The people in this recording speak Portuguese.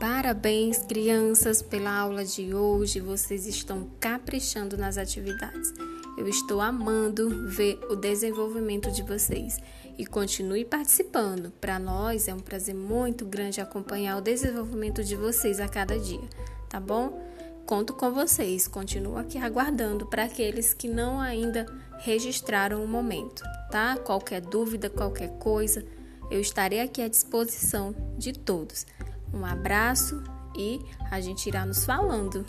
Parabéns, crianças, pela aula de hoje. Vocês estão caprichando nas atividades. Eu estou amando ver o desenvolvimento de vocês e continue participando. Para nós é um prazer muito grande acompanhar o desenvolvimento de vocês a cada dia, tá bom? Conto com vocês. Continuo aqui aguardando para aqueles que não ainda registraram o momento, tá? Qualquer dúvida, qualquer coisa, eu estarei aqui à disposição de todos. Um abraço e a gente irá nos falando.